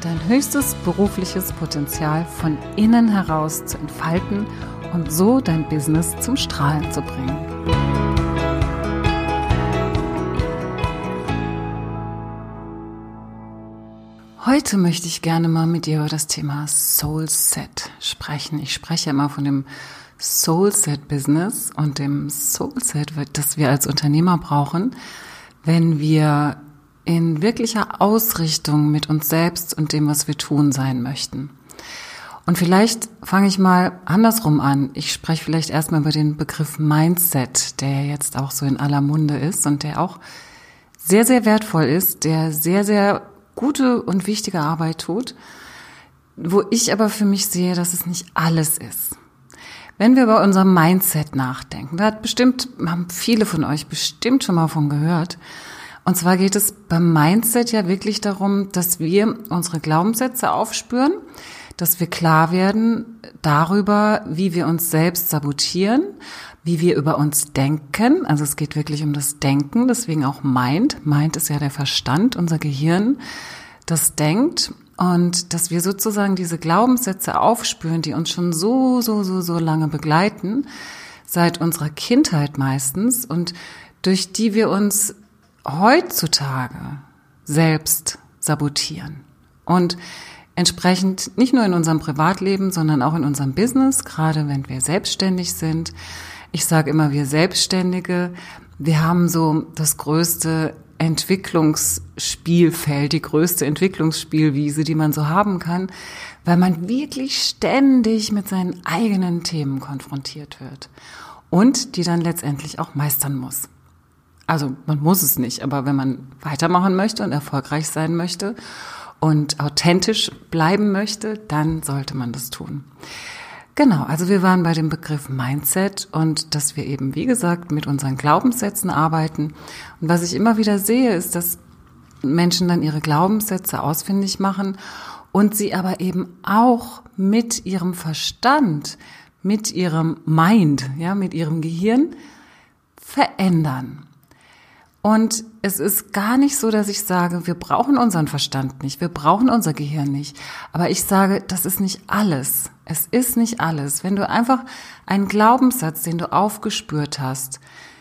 dein höchstes berufliches Potenzial von innen heraus zu entfalten und so dein Business zum Strahlen zu bringen. Heute möchte ich gerne mal mit dir über das Thema Soul Set sprechen. Ich spreche immer von dem Soul Set Business und dem Soul Set, das wir als Unternehmer brauchen, wenn wir in wirklicher Ausrichtung mit uns selbst und dem, was wir tun sein möchten. Und vielleicht fange ich mal andersrum an. Ich spreche vielleicht erstmal über den Begriff Mindset, der jetzt auch so in aller Munde ist und der auch sehr, sehr wertvoll ist, der sehr, sehr gute und wichtige Arbeit tut, wo ich aber für mich sehe, dass es nicht alles ist. Wenn wir über unser Mindset nachdenken, da hat bestimmt, haben viele von euch bestimmt schon mal von gehört, und zwar geht es beim Mindset ja wirklich darum, dass wir unsere Glaubenssätze aufspüren, dass wir klar werden darüber, wie wir uns selbst sabotieren, wie wir über uns denken. Also es geht wirklich um das Denken, deswegen auch Mind. Mind ist ja der Verstand, unser Gehirn, das denkt. Und dass wir sozusagen diese Glaubenssätze aufspüren, die uns schon so, so, so, so lange begleiten, seit unserer Kindheit meistens und durch die wir uns heutzutage selbst sabotieren. Und entsprechend nicht nur in unserem Privatleben, sondern auch in unserem Business, gerade wenn wir selbstständig sind. Ich sage immer, wir Selbstständige, wir haben so das größte Entwicklungsspielfeld, die größte Entwicklungsspielwiese, die man so haben kann, weil man wirklich ständig mit seinen eigenen Themen konfrontiert wird und die dann letztendlich auch meistern muss. Also man muss es nicht, aber wenn man weitermachen möchte und erfolgreich sein möchte und authentisch bleiben möchte, dann sollte man das tun. Genau, also wir waren bei dem Begriff Mindset und dass wir eben, wie gesagt, mit unseren Glaubenssätzen arbeiten. Und was ich immer wieder sehe, ist, dass Menschen dann ihre Glaubenssätze ausfindig machen und sie aber eben auch mit ihrem Verstand, mit ihrem Mind, ja, mit ihrem Gehirn verändern. Und es ist gar nicht so, dass ich sage, wir brauchen unseren Verstand nicht, wir brauchen unser Gehirn nicht. Aber ich sage, das ist nicht alles. Es ist nicht alles. Wenn du einfach einen Glaubenssatz, den du aufgespürt hast,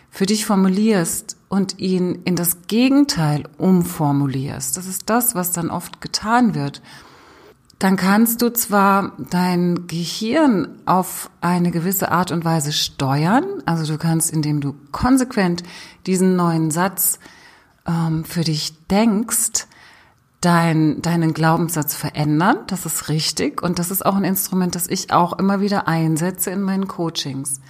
für dich formulierst und ihn in das Gegenteil umformulierst, das ist das, was dann oft getan wird dann kannst du zwar dein Gehirn auf eine gewisse Art und Weise steuern, also du kannst, indem du konsequent diesen neuen Satz ähm, für dich denkst, dein, deinen Glaubenssatz verändern. Das ist richtig und das ist auch ein Instrument, das ich auch immer wieder einsetze in meinen Coachings.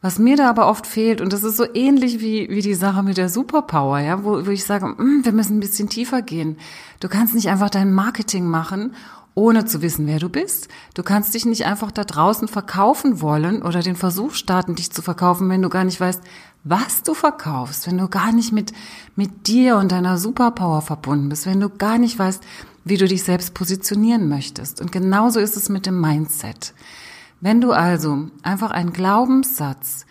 Was mir da aber oft fehlt, und das ist so ähnlich wie, wie die Sache mit der Superpower, ja, wo, wo ich sage, mm, wir müssen ein bisschen tiefer gehen. Du kannst nicht einfach dein Marketing machen, ohne zu wissen, wer du bist. Du kannst dich nicht einfach da draußen verkaufen wollen oder den Versuch starten, dich zu verkaufen, wenn du gar nicht weißt, was du verkaufst, wenn du gar nicht mit, mit dir und deiner Superpower verbunden bist, wenn du gar nicht weißt, wie du dich selbst positionieren möchtest. Und genauso ist es mit dem Mindset. Wenn du also einfach einen Glaubenssatz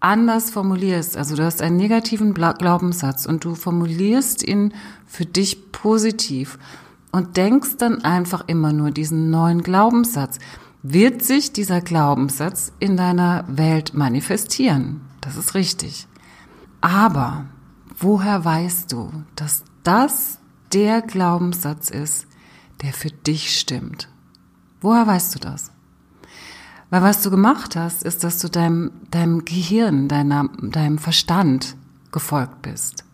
anders formulierst, also du hast einen negativen Glaubenssatz und du formulierst ihn für dich positiv und denkst dann einfach immer nur diesen neuen Glaubenssatz, wird sich dieser Glaubenssatz in deiner Welt manifestieren. Das ist richtig. Aber woher weißt du, dass das der Glaubenssatz ist, der für dich stimmt? Woher weißt du das? Weil was du gemacht hast, ist, dass du deinem, deinem Gehirn, deiner, deinem Verstand gefolgt bist.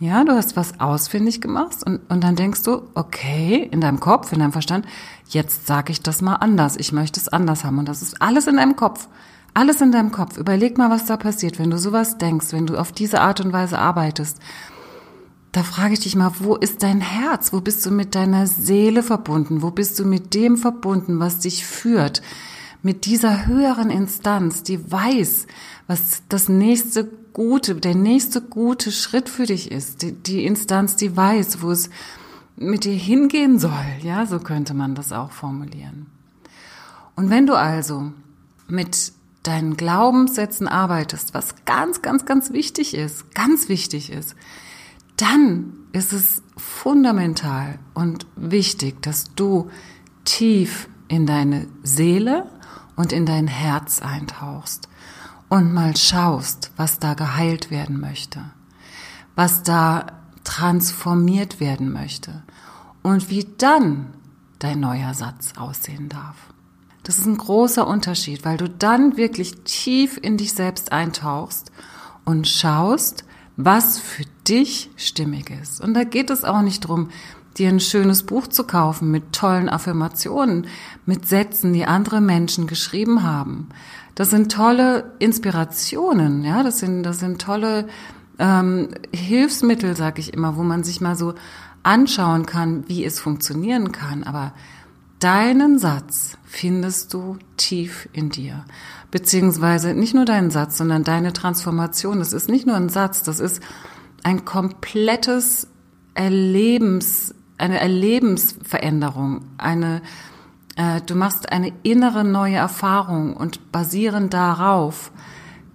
Ja, du hast was ausfindig gemacht und, und dann denkst du, okay, in deinem Kopf, in deinem Verstand, jetzt sage ich das mal anders. Ich möchte es anders haben. Und das ist alles in deinem Kopf. Alles in deinem Kopf. Überleg mal, was da passiert, wenn du sowas denkst, wenn du auf diese Art und Weise arbeitest. Da frage ich dich mal, wo ist dein Herz? Wo bist du mit deiner Seele verbunden? Wo bist du mit dem verbunden, was dich führt? Mit dieser höheren Instanz, die weiß, was das nächste gute, der nächste gute Schritt für dich ist. Die, die Instanz, die weiß, wo es mit dir hingehen soll. Ja, so könnte man das auch formulieren. Und wenn du also mit deinen Glaubenssätzen arbeitest, was ganz, ganz, ganz wichtig ist, ganz wichtig ist, dann ist es fundamental und wichtig, dass du tief in deine Seele und in dein Herz eintauchst und mal schaust, was da geheilt werden möchte, was da transformiert werden möchte und wie dann dein neuer Satz aussehen darf. Das ist ein großer Unterschied, weil du dann wirklich tief in dich selbst eintauchst und schaust, was für dich stimmig ist. Und da geht es auch nicht drum, dir ein schönes Buch zu kaufen mit tollen Affirmationen, mit Sätzen, die andere Menschen geschrieben haben. Das sind tolle Inspirationen, ja, das sind, das sind tolle ähm, Hilfsmittel, sag ich immer, wo man sich mal so anschauen kann, wie es funktionieren kann. Aber deinen Satz findest du tief in dir. Beziehungsweise nicht nur deinen Satz, sondern deine Transformation. Das ist nicht nur ein Satz, das ist ein komplettes Erlebens, eine Erlebensveränderung, eine, äh, du machst eine innere neue Erfahrung und basierend darauf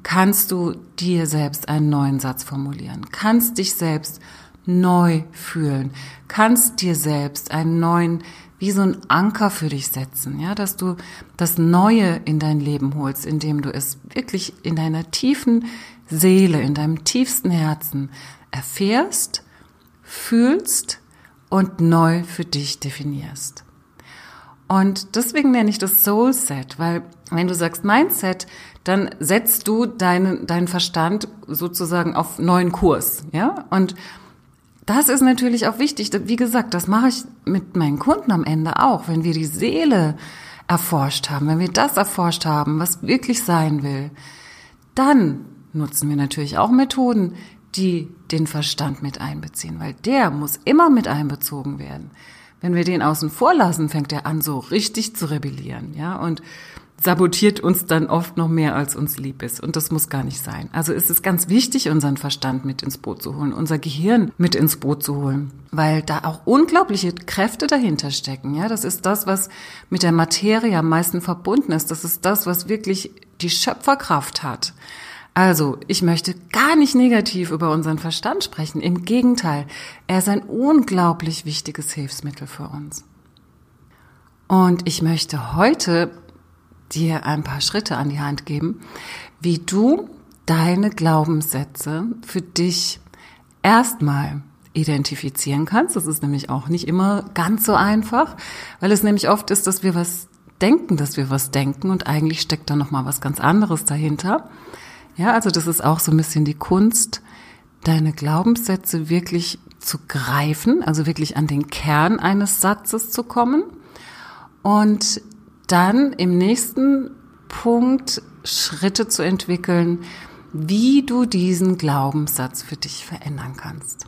kannst du dir selbst einen neuen Satz formulieren, kannst dich selbst neu fühlen, kannst dir selbst einen neuen, wie so ein Anker für dich setzen, ja, dass du das Neue in dein Leben holst, indem du es wirklich in deiner tiefen Seele, in deinem tiefsten Herzen erfährst, fühlst und neu für dich definierst. Und deswegen nenne ich das Soul Set, weil wenn du sagst Mindset, dann setzt du deinen, deinen Verstand sozusagen auf neuen Kurs, ja? Und das ist natürlich auch wichtig. Wie gesagt, das mache ich mit meinen Kunden am Ende auch. Wenn wir die Seele erforscht haben, wenn wir das erforscht haben, was wirklich sein will, dann nutzen wir natürlich auch Methoden, die den Verstand mit einbeziehen, weil der muss immer mit einbezogen werden. Wenn wir den außen vor lassen, fängt er an, so richtig zu rebellieren, ja, und sabotiert uns dann oft noch mehr, als uns lieb ist. Und das muss gar nicht sein. Also ist es ganz wichtig, unseren Verstand mit ins Boot zu holen, unser Gehirn mit ins Boot zu holen, weil da auch unglaubliche Kräfte dahinter stecken. Ja, das ist das, was mit der Materie am meisten verbunden ist. Das ist das, was wirklich die Schöpferkraft hat. Also, ich möchte gar nicht negativ über unseren Verstand sprechen. Im Gegenteil, er ist ein unglaublich wichtiges Hilfsmittel für uns. Und ich möchte heute dir ein paar Schritte an die Hand geben, wie du deine Glaubenssätze für dich erstmal identifizieren kannst. Das ist nämlich auch nicht immer ganz so einfach, weil es nämlich oft ist, dass wir was denken, dass wir was denken und eigentlich steckt da noch mal was ganz anderes dahinter. Ja, also das ist auch so ein bisschen die Kunst, deine Glaubenssätze wirklich zu greifen, also wirklich an den Kern eines Satzes zu kommen und dann im nächsten Punkt Schritte zu entwickeln, wie du diesen Glaubenssatz für dich verändern kannst.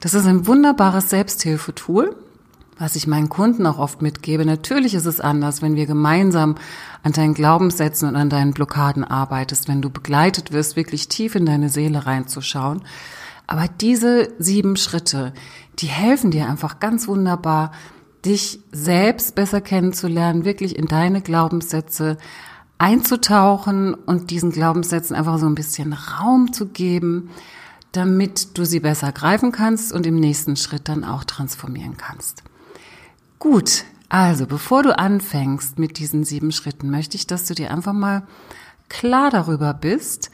Das ist ein wunderbares Selbsthilfetool, was ich meinen Kunden auch oft mitgebe. Natürlich ist es anders, wenn wir gemeinsam an deinen Glaubenssätzen und an deinen Blockaden arbeitest, wenn du begleitet wirst, wirklich tief in deine Seele reinzuschauen. Aber diese sieben Schritte, die helfen dir einfach ganz wunderbar, dich selbst besser kennenzulernen, wirklich in deine Glaubenssätze einzutauchen und diesen Glaubenssätzen einfach so ein bisschen Raum zu geben, damit du sie besser greifen kannst und im nächsten Schritt dann auch transformieren kannst. Gut, also bevor du anfängst mit diesen sieben Schritten, möchte ich, dass du dir einfach mal klar darüber bist,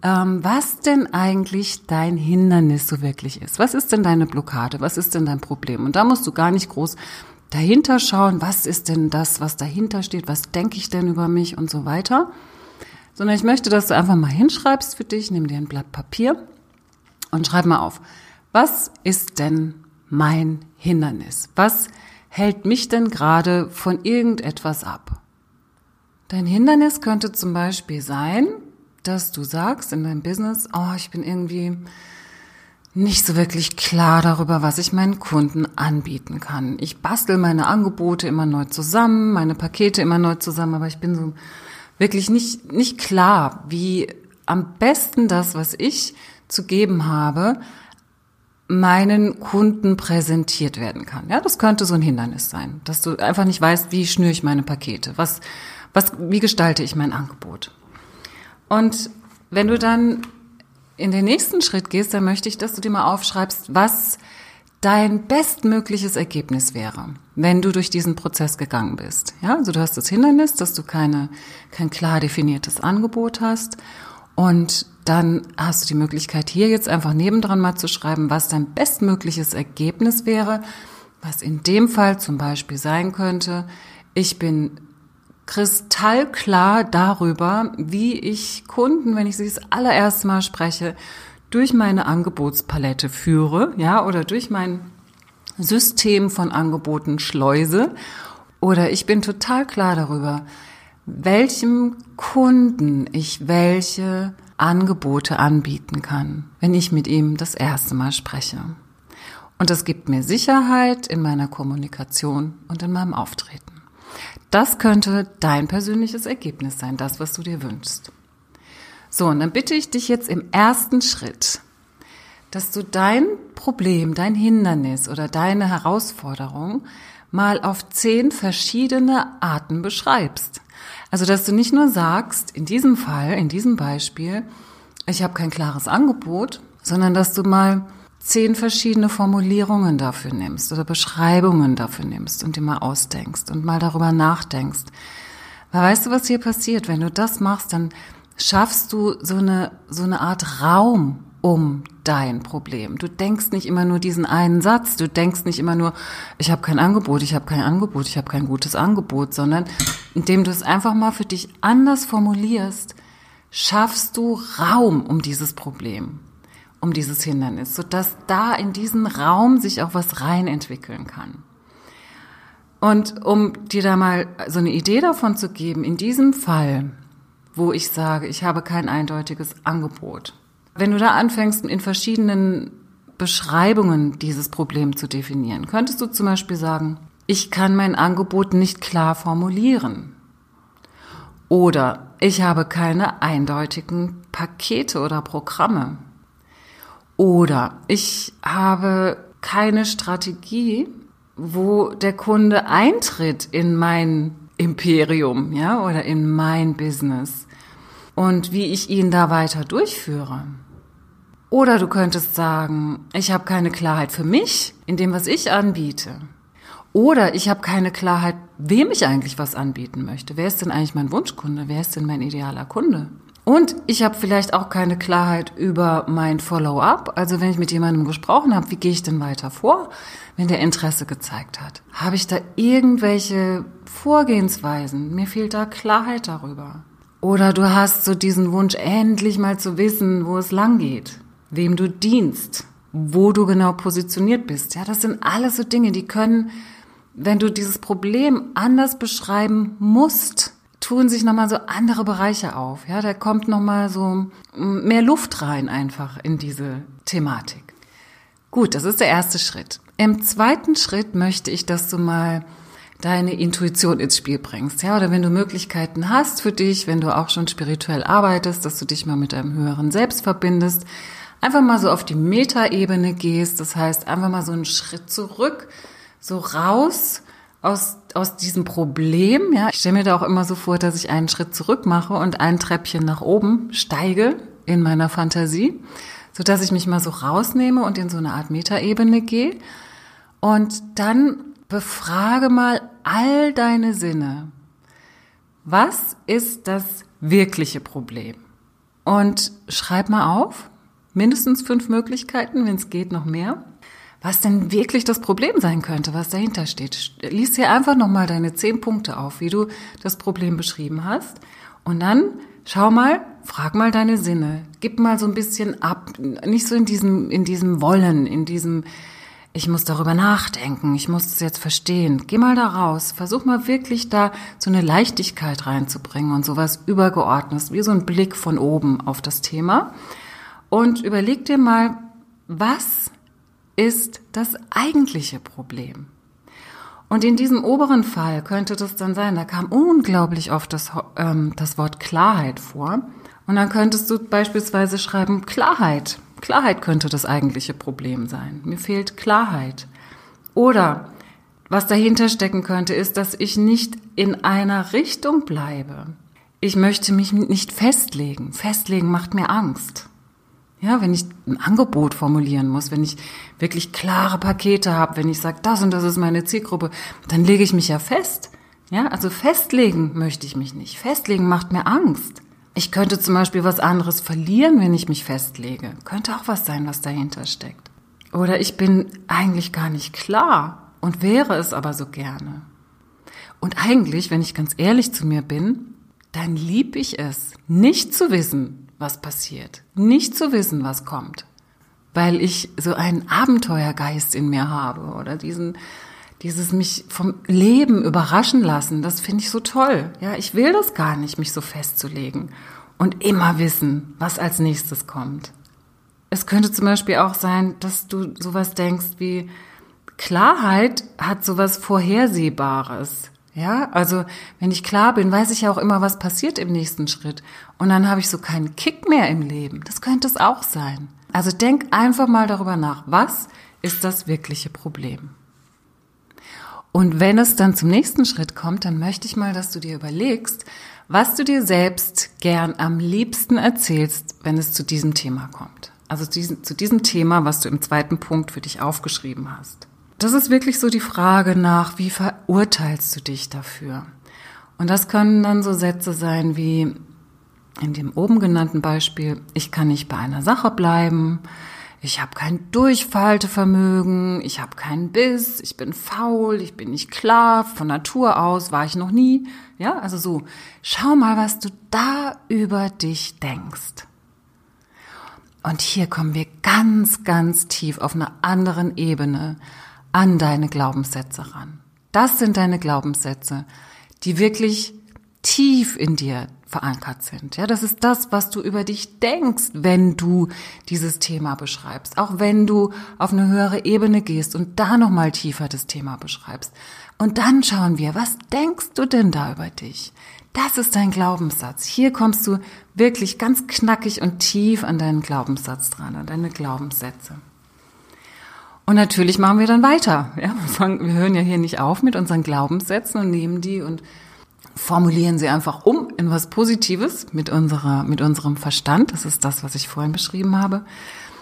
ähm, was denn eigentlich dein Hindernis so wirklich ist. Was ist denn deine Blockade? Was ist denn dein Problem? Und da musst du gar nicht groß dahinter schauen, was ist denn das, was dahinter steht, was denke ich denn über mich und so weiter. Sondern ich möchte, dass du einfach mal hinschreibst für dich, nimm dir ein Blatt Papier und schreib mal auf, was ist denn mein Hindernis? Was hält mich denn gerade von irgendetwas ab? Dein Hindernis könnte zum Beispiel sein, dass du sagst in deinem Business, oh, ich bin irgendwie nicht so wirklich klar darüber, was ich meinen Kunden anbieten kann. Ich bastel meine Angebote immer neu zusammen, meine Pakete immer neu zusammen, aber ich bin so wirklich nicht, nicht klar, wie am besten das, was ich zu geben habe, meinen Kunden präsentiert werden kann. Ja, das könnte so ein Hindernis sein, dass du einfach nicht weißt, wie schnüre ich meine Pakete, was, was, wie gestalte ich mein Angebot. Und wenn du dann in den nächsten Schritt gehst, dann möchte ich, dass du dir mal aufschreibst, was dein bestmögliches Ergebnis wäre, wenn du durch diesen Prozess gegangen bist. Ja, also du hast das Hindernis, dass du keine, kein klar definiertes Angebot hast und dann hast du die Möglichkeit, hier jetzt einfach nebendran mal zu schreiben, was dein bestmögliches Ergebnis wäre, was in dem Fall zum Beispiel sein könnte, ich bin kristallklar darüber, wie ich Kunden, wenn ich sie das allererste Mal spreche, durch meine Angebotspalette führe, ja, oder durch mein System von Angeboten schleuse. Oder ich bin total klar darüber, welchem Kunden ich welche Angebote anbieten kann, wenn ich mit ihm das erste Mal spreche. Und das gibt mir Sicherheit in meiner Kommunikation und in meinem Auftreten. Das könnte dein persönliches Ergebnis sein, das, was du dir wünschst. So, und dann bitte ich dich jetzt im ersten Schritt, dass du dein Problem, dein Hindernis oder deine Herausforderung mal auf zehn verschiedene Arten beschreibst. Also, dass du nicht nur sagst, in diesem Fall, in diesem Beispiel, ich habe kein klares Angebot, sondern dass du mal zehn verschiedene Formulierungen dafür nimmst oder Beschreibungen dafür nimmst und dir mal ausdenkst und mal darüber nachdenkst. Weil weißt du, was hier passiert? Wenn du das machst, dann schaffst du so eine, so eine Art Raum um dein Problem. Du denkst nicht immer nur diesen einen Satz, du denkst nicht immer nur, ich habe kein Angebot, ich habe kein Angebot, ich habe kein gutes Angebot, sondern indem du es einfach mal für dich anders formulierst, schaffst du Raum um dieses Problem um dieses Hindernis, sodass da in diesen Raum sich auch was rein entwickeln kann. Und um dir da mal so eine Idee davon zu geben, in diesem Fall, wo ich sage, ich habe kein eindeutiges Angebot, wenn du da anfängst, in verschiedenen Beschreibungen dieses Problem zu definieren, könntest du zum Beispiel sagen, ich kann mein Angebot nicht klar formulieren. Oder ich habe keine eindeutigen Pakete oder Programme. Oder ich habe keine Strategie, wo der Kunde eintritt in mein Imperium, ja, oder in mein Business und wie ich ihn da weiter durchführe. Oder du könntest sagen, ich habe keine Klarheit für mich in dem, was ich anbiete. Oder ich habe keine Klarheit, wem ich eigentlich was anbieten möchte. Wer ist denn eigentlich mein Wunschkunde? Wer ist denn mein idealer Kunde? Und ich habe vielleicht auch keine Klarheit über mein Follow-up. Also wenn ich mit jemandem gesprochen habe, wie gehe ich denn weiter vor, wenn der Interesse gezeigt hat? Habe ich da irgendwelche Vorgehensweisen? Mir fehlt da Klarheit darüber. Oder du hast so diesen Wunsch, endlich mal zu wissen, wo es lang geht, wem du dienst, wo du genau positioniert bist. Ja, das sind alles so Dinge, die können, wenn du dieses Problem anders beschreiben musst, tun sich nochmal so andere Bereiche auf. Ja, da kommt nochmal so mehr Luft rein einfach in diese Thematik. Gut, das ist der erste Schritt. Im zweiten Schritt möchte ich, dass du mal deine Intuition ins Spiel bringst, ja, oder wenn du Möglichkeiten hast für dich, wenn du auch schon spirituell arbeitest, dass du dich mal mit deinem höheren Selbst verbindest, einfach mal so auf die Metaebene gehst, das heißt einfach mal so einen Schritt zurück, so raus aus, aus diesem Problem. Ja, ich stelle mir da auch immer so vor, dass ich einen Schritt zurück mache und ein Treppchen nach oben steige in meiner Fantasie, so dass ich mich mal so rausnehme und in so eine Art Metaebene gehe und dann befrage mal all deine Sinne. Was ist das wirkliche Problem? Und schreib mal auf, mindestens fünf Möglichkeiten, wenn es geht, noch mehr was denn wirklich das Problem sein könnte, was dahinter steht. Lies hier einfach nochmal deine zehn Punkte auf, wie du das Problem beschrieben hast. Und dann schau mal, frag mal deine Sinne. Gib mal so ein bisschen ab. Nicht so in diesem, in diesem Wollen, in diesem, ich muss darüber nachdenken, ich muss es jetzt verstehen. Geh mal da raus. Versuch mal wirklich da so eine Leichtigkeit reinzubringen und sowas übergeordnetes, wie so ein Blick von oben auf das Thema. Und überleg dir mal, was ist das eigentliche Problem? Und in diesem oberen Fall könnte das dann sein, da kam unglaublich oft das, ähm, das Wort Klarheit vor. Und dann könntest du beispielsweise schreiben, Klarheit. Klarheit könnte das eigentliche Problem sein. Mir fehlt Klarheit. Oder was dahinter stecken könnte, ist, dass ich nicht in einer Richtung bleibe. Ich möchte mich nicht festlegen. Festlegen macht mir Angst. Ja, wenn ich ein Angebot formulieren muss, wenn ich wirklich klare Pakete habe, wenn ich sage, das und das ist meine Zielgruppe, dann lege ich mich ja fest. Ja, also festlegen möchte ich mich nicht. Festlegen macht mir Angst. Ich könnte zum Beispiel was anderes verlieren, wenn ich mich festlege. Könnte auch was sein, was dahinter steckt. Oder ich bin eigentlich gar nicht klar und wäre es aber so gerne. Und eigentlich, wenn ich ganz ehrlich zu mir bin, dann lieb ich es, nicht zu wissen, was passiert, nicht zu wissen, was kommt, weil ich so einen Abenteuergeist in mir habe oder diesen dieses mich vom Leben überraschen lassen, das finde ich so toll. Ja, ich will das gar nicht, mich so festzulegen und immer wissen, was als nächstes kommt. Es könnte zum Beispiel auch sein, dass du sowas denkst wie Klarheit hat sowas Vorhersehbares. Ja, also wenn ich klar bin, weiß ich ja auch immer, was passiert im nächsten Schritt. Und dann habe ich so keinen Kick mehr im Leben. Das könnte es auch sein. Also denk einfach mal darüber nach, was ist das wirkliche Problem? Und wenn es dann zum nächsten Schritt kommt, dann möchte ich mal, dass du dir überlegst, was du dir selbst gern am liebsten erzählst, wenn es zu diesem Thema kommt. Also zu diesem Thema, was du im zweiten Punkt für dich aufgeschrieben hast. Das ist wirklich so die Frage nach, wie verurteilst du dich dafür? Und das können dann so Sätze sein wie in dem oben genannten Beispiel, ich kann nicht bei einer Sache bleiben, ich habe kein Durchfaltevermögen, ich habe keinen Biss, ich bin faul, ich bin nicht klar, von Natur aus war ich noch nie. Ja, also so, schau mal, was du da über dich denkst. Und hier kommen wir ganz, ganz tief auf einer anderen Ebene an deine Glaubenssätze ran. Das sind deine Glaubenssätze, die wirklich tief in dir verankert sind. Ja, das ist das, was du über dich denkst, wenn du dieses Thema beschreibst. Auch wenn du auf eine höhere Ebene gehst und da nochmal tiefer das Thema beschreibst. Und dann schauen wir, was denkst du denn da über dich? Das ist dein Glaubenssatz. Hier kommst du wirklich ganz knackig und tief an deinen Glaubenssatz dran, an deine Glaubenssätze. Und natürlich machen wir dann weiter. Ja, wir, wir hören ja hier nicht auf mit unseren Glaubenssätzen und nehmen die und formulieren sie einfach um in was Positives mit unserer, mit unserem Verstand. Das ist das, was ich vorhin beschrieben habe.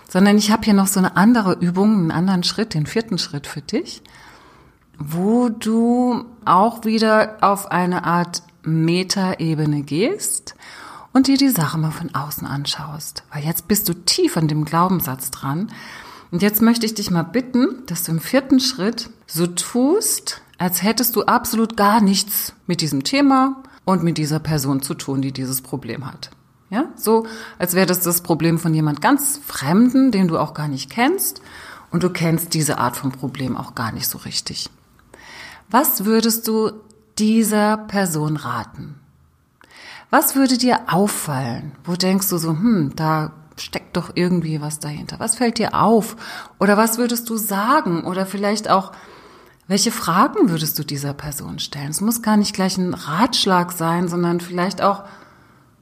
Sondern ich habe hier noch so eine andere Übung, einen anderen Schritt, den vierten Schritt für dich, wo du auch wieder auf eine Art Metaebene gehst und dir die Sache mal von außen anschaust. Weil jetzt bist du tief an dem Glaubenssatz dran und jetzt möchte ich dich mal bitten, dass du im vierten Schritt so tust, als hättest du absolut gar nichts mit diesem Thema und mit dieser Person zu tun, die dieses Problem hat. Ja, so als wäre das das Problem von jemand ganz Fremden, den du auch gar nicht kennst und du kennst diese Art von Problem auch gar nicht so richtig. Was würdest du dieser Person raten? Was würde dir auffallen? Wo denkst du so, hm, da steckt doch irgendwie was dahinter. Was fällt dir auf? Oder was würdest du sagen? Oder vielleicht auch, welche Fragen würdest du dieser Person stellen? Es muss gar nicht gleich ein Ratschlag sein, sondern vielleicht auch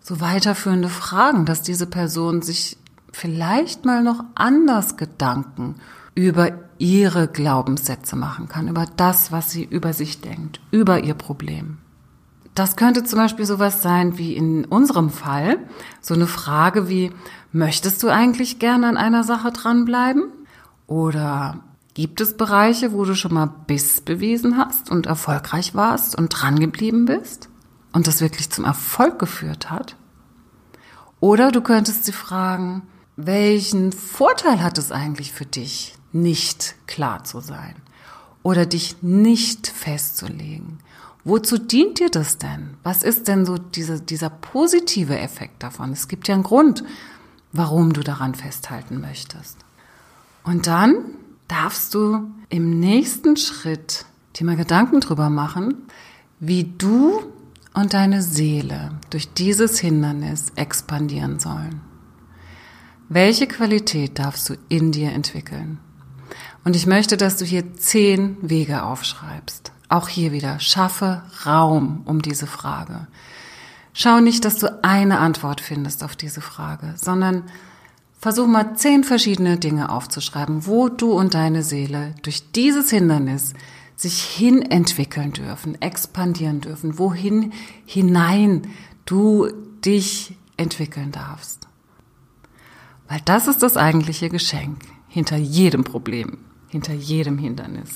so weiterführende Fragen, dass diese Person sich vielleicht mal noch anders Gedanken über ihre Glaubenssätze machen kann, über das, was sie über sich denkt, über ihr Problem. Das könnte zum Beispiel sowas sein wie in unserem Fall, so eine Frage wie, möchtest du eigentlich gerne an einer Sache dranbleiben? Oder gibt es Bereiche, wo du schon mal Biss bewiesen hast und erfolgreich warst und dran geblieben bist und das wirklich zum Erfolg geführt hat? Oder du könntest sie fragen, welchen Vorteil hat es eigentlich für dich, nicht klar zu sein oder dich nicht festzulegen? Wozu dient dir das denn? Was ist denn so diese, dieser positive Effekt davon? Es gibt ja einen Grund, warum du daran festhalten möchtest. Und dann darfst du im nächsten Schritt dir mal Gedanken drüber machen, wie du und deine Seele durch dieses Hindernis expandieren sollen. Welche Qualität darfst du in dir entwickeln? Und ich möchte, dass du hier zehn Wege aufschreibst. Auch hier wieder, schaffe Raum um diese Frage. Schau nicht, dass du eine Antwort findest auf diese Frage, sondern versuch mal zehn verschiedene Dinge aufzuschreiben, wo du und deine Seele durch dieses Hindernis sich hin entwickeln dürfen, expandieren dürfen, wohin hinein du dich entwickeln darfst. Weil das ist das eigentliche Geschenk hinter jedem Problem, hinter jedem Hindernis.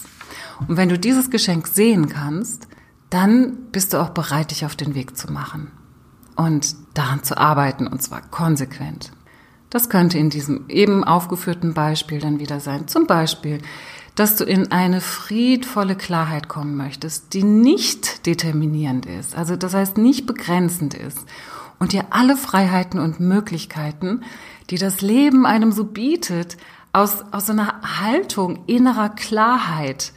Und wenn du dieses Geschenk sehen kannst, dann bist du auch bereit, dich auf den Weg zu machen und daran zu arbeiten, und zwar konsequent. Das könnte in diesem eben aufgeführten Beispiel dann wieder sein. Zum Beispiel, dass du in eine friedvolle Klarheit kommen möchtest, die nicht determinierend ist, also das heißt nicht begrenzend ist und dir alle Freiheiten und Möglichkeiten, die das Leben einem so bietet, aus, aus einer Haltung innerer Klarheit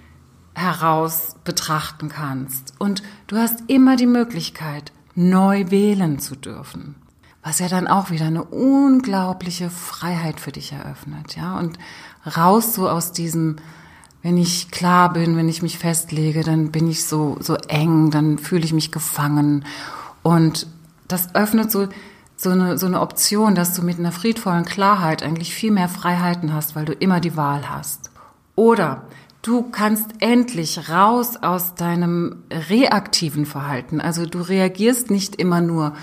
heraus betrachten kannst. Und du hast immer die Möglichkeit, neu wählen zu dürfen. Was ja dann auch wieder eine unglaubliche Freiheit für dich eröffnet, ja. Und raus so aus diesem, wenn ich klar bin, wenn ich mich festlege, dann bin ich so, so eng, dann fühle ich mich gefangen. Und das öffnet so, so eine, so eine Option, dass du mit einer friedvollen Klarheit eigentlich viel mehr Freiheiten hast, weil du immer die Wahl hast. Oder Du kannst endlich raus aus deinem reaktiven Verhalten. Also du reagierst nicht immer nur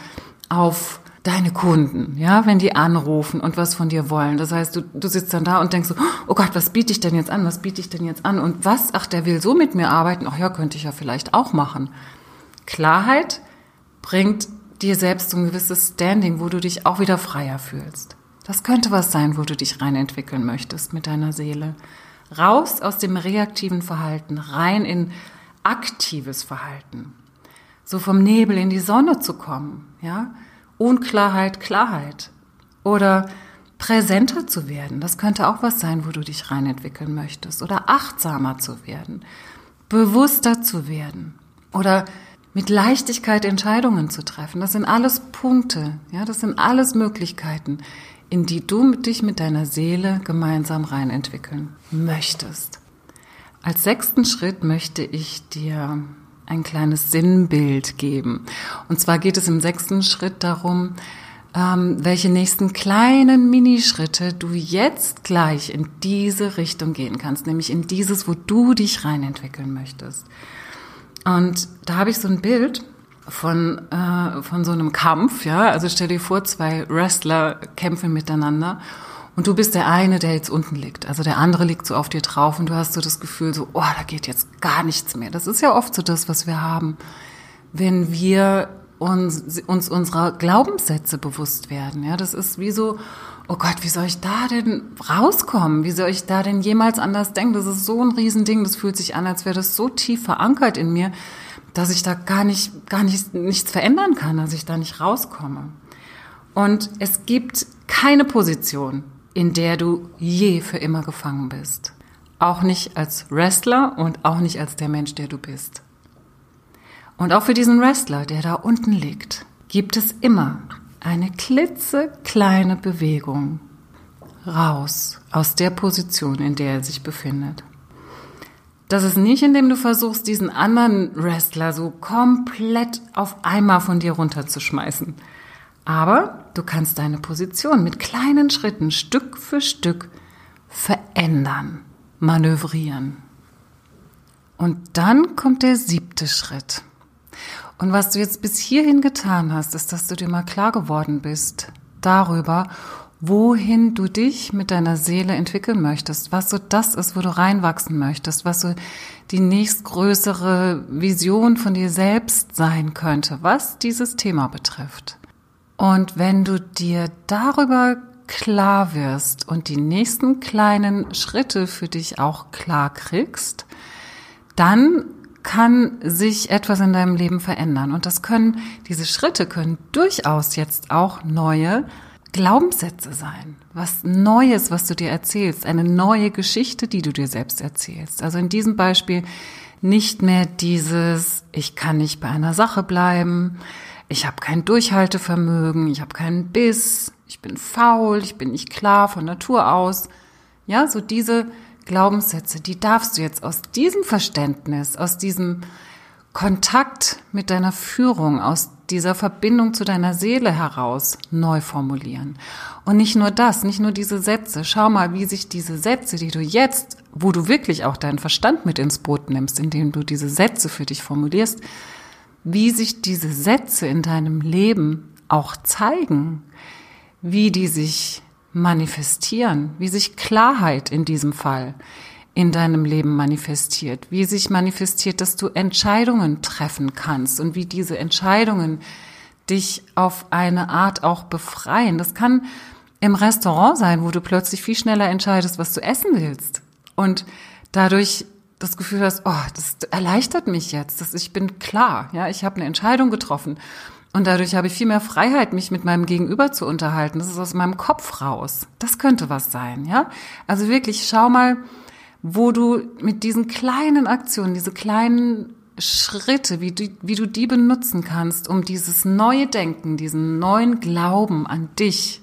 auf deine Kunden, ja, wenn die anrufen und was von dir wollen. Das heißt, du, du sitzt dann da und denkst so, oh Gott, was biete ich denn jetzt an? Was biete ich denn jetzt an? Und was? Ach, der will so mit mir arbeiten. Ach ja, könnte ich ja vielleicht auch machen. Klarheit bringt dir selbst so ein gewisses Standing, wo du dich auch wieder freier fühlst. Das könnte was sein, wo du dich rein entwickeln möchtest mit deiner Seele raus aus dem reaktiven Verhalten, rein in aktives Verhalten. So vom Nebel in die Sonne zu kommen, ja? Unklarheit, Klarheit. Oder präsenter zu werden. Das könnte auch was sein, wo du dich reinentwickeln möchtest. Oder achtsamer zu werden. Bewusster zu werden. Oder mit Leichtigkeit Entscheidungen zu treffen. Das sind alles Punkte, ja, das sind alles Möglichkeiten, in die du dich mit deiner Seele gemeinsam rein entwickeln möchtest. Als sechsten Schritt möchte ich dir ein kleines Sinnbild geben. Und zwar geht es im sechsten Schritt darum, ähm, welche nächsten kleinen Minischritte du jetzt gleich in diese Richtung gehen kannst, nämlich in dieses, wo du dich rein entwickeln möchtest. Und da habe ich so ein Bild, von, äh, von so einem Kampf, ja. Also stell dir vor, zwei Wrestler kämpfen miteinander und du bist der eine, der jetzt unten liegt. Also der andere liegt so auf dir drauf und du hast so das Gefühl so, oh, da geht jetzt gar nichts mehr. Das ist ja oft so das, was wir haben, wenn wir uns, uns unserer Glaubenssätze bewusst werden. Ja, das ist wie so, oh Gott, wie soll ich da denn rauskommen? Wie soll ich da denn jemals anders denken? Das ist so ein Riesending. Das fühlt sich an, als wäre das so tief verankert in mir, dass ich da gar nicht, gar nicht, nichts verändern kann, dass ich da nicht rauskomme. Und es gibt keine Position, in der du je für immer gefangen bist. Auch nicht als Wrestler und auch nicht als der Mensch, der du bist. Und auch für diesen Wrestler, der da unten liegt, gibt es immer eine klitzekleine Bewegung raus aus der Position, in der er sich befindet. Das ist nicht, indem du versuchst, diesen anderen Wrestler so komplett auf einmal von dir runterzuschmeißen. Aber du kannst deine Position mit kleinen Schritten Stück für Stück verändern, manövrieren. Und dann kommt der siebte Schritt. Und was du jetzt bis hierhin getan hast, ist, dass du dir mal klar geworden bist darüber, wohin du dich mit deiner Seele entwickeln möchtest, was so das ist, wo du reinwachsen möchtest, was so die nächstgrößere Vision von dir selbst sein könnte, was dieses Thema betrifft. Und wenn du dir darüber klar wirst und die nächsten kleinen Schritte für dich auch klar kriegst, dann kann sich etwas in deinem Leben verändern. Und das können, diese Schritte können durchaus jetzt auch neue Glaubenssätze sein, was Neues, was du dir erzählst, eine neue Geschichte, die du dir selbst erzählst. Also in diesem Beispiel nicht mehr dieses, ich kann nicht bei einer Sache bleiben, ich habe kein Durchhaltevermögen, ich habe keinen Biss, ich bin faul, ich bin nicht klar von Natur aus. Ja, so diese Glaubenssätze, die darfst du jetzt aus diesem Verständnis, aus diesem Kontakt mit deiner Führung, aus dieser Verbindung zu deiner Seele heraus neu formulieren. Und nicht nur das, nicht nur diese Sätze. Schau mal, wie sich diese Sätze, die du jetzt, wo du wirklich auch deinen Verstand mit ins Boot nimmst, indem du diese Sätze für dich formulierst, wie sich diese Sätze in deinem Leben auch zeigen, wie die sich manifestieren, wie sich Klarheit in diesem Fall in deinem Leben manifestiert, wie sich manifestiert, dass du Entscheidungen treffen kannst und wie diese Entscheidungen dich auf eine Art auch befreien. Das kann im Restaurant sein, wo du plötzlich viel schneller entscheidest, was du essen willst und dadurch das Gefühl hast, oh, das erleichtert mich jetzt, dass ich bin klar, ja, ich habe eine Entscheidung getroffen und dadurch habe ich viel mehr Freiheit, mich mit meinem Gegenüber zu unterhalten. Das ist aus meinem Kopf raus. Das könnte was sein, ja? Also wirklich schau mal, wo du mit diesen kleinen Aktionen, diese kleinen Schritte, wie du, wie du die benutzen kannst, um dieses neue Denken, diesen neuen Glauben an dich,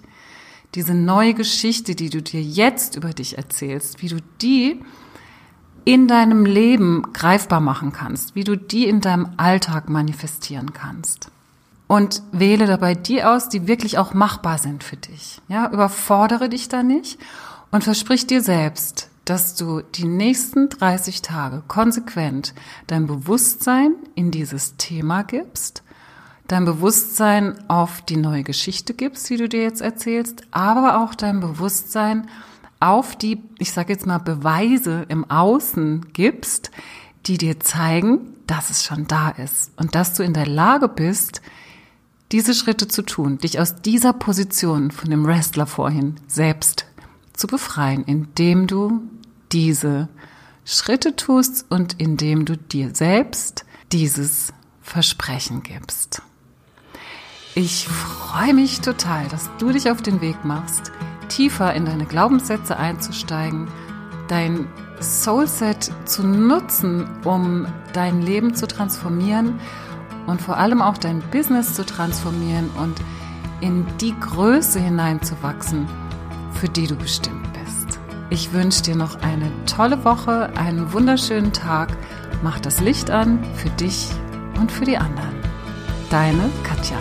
diese neue Geschichte, die du dir jetzt über dich erzählst, wie du die in deinem Leben greifbar machen kannst, wie du die in deinem Alltag manifestieren kannst. Und wähle dabei die aus, die wirklich auch machbar sind für dich. Ja, überfordere dich da nicht und versprich dir selbst, dass du die nächsten 30 Tage konsequent dein Bewusstsein in dieses Thema gibst, dein Bewusstsein auf die neue Geschichte gibst, die du dir jetzt erzählst, aber auch dein Bewusstsein auf die, ich sage jetzt mal, Beweise im Außen gibst, die dir zeigen, dass es schon da ist und dass du in der Lage bist, diese Schritte zu tun, dich aus dieser Position von dem Wrestler vorhin selbst zu befreien, indem du diese Schritte tust und indem du dir selbst dieses Versprechen gibst. Ich freue mich total, dass du dich auf den Weg machst, tiefer in deine Glaubenssätze einzusteigen, dein Soulset zu nutzen, um dein Leben zu transformieren und vor allem auch dein Business zu transformieren und in die Größe hineinzuwachsen, für die du bestimmt. Ich wünsche dir noch eine tolle Woche, einen wunderschönen Tag. Mach das Licht an für dich und für die anderen. Deine Katja.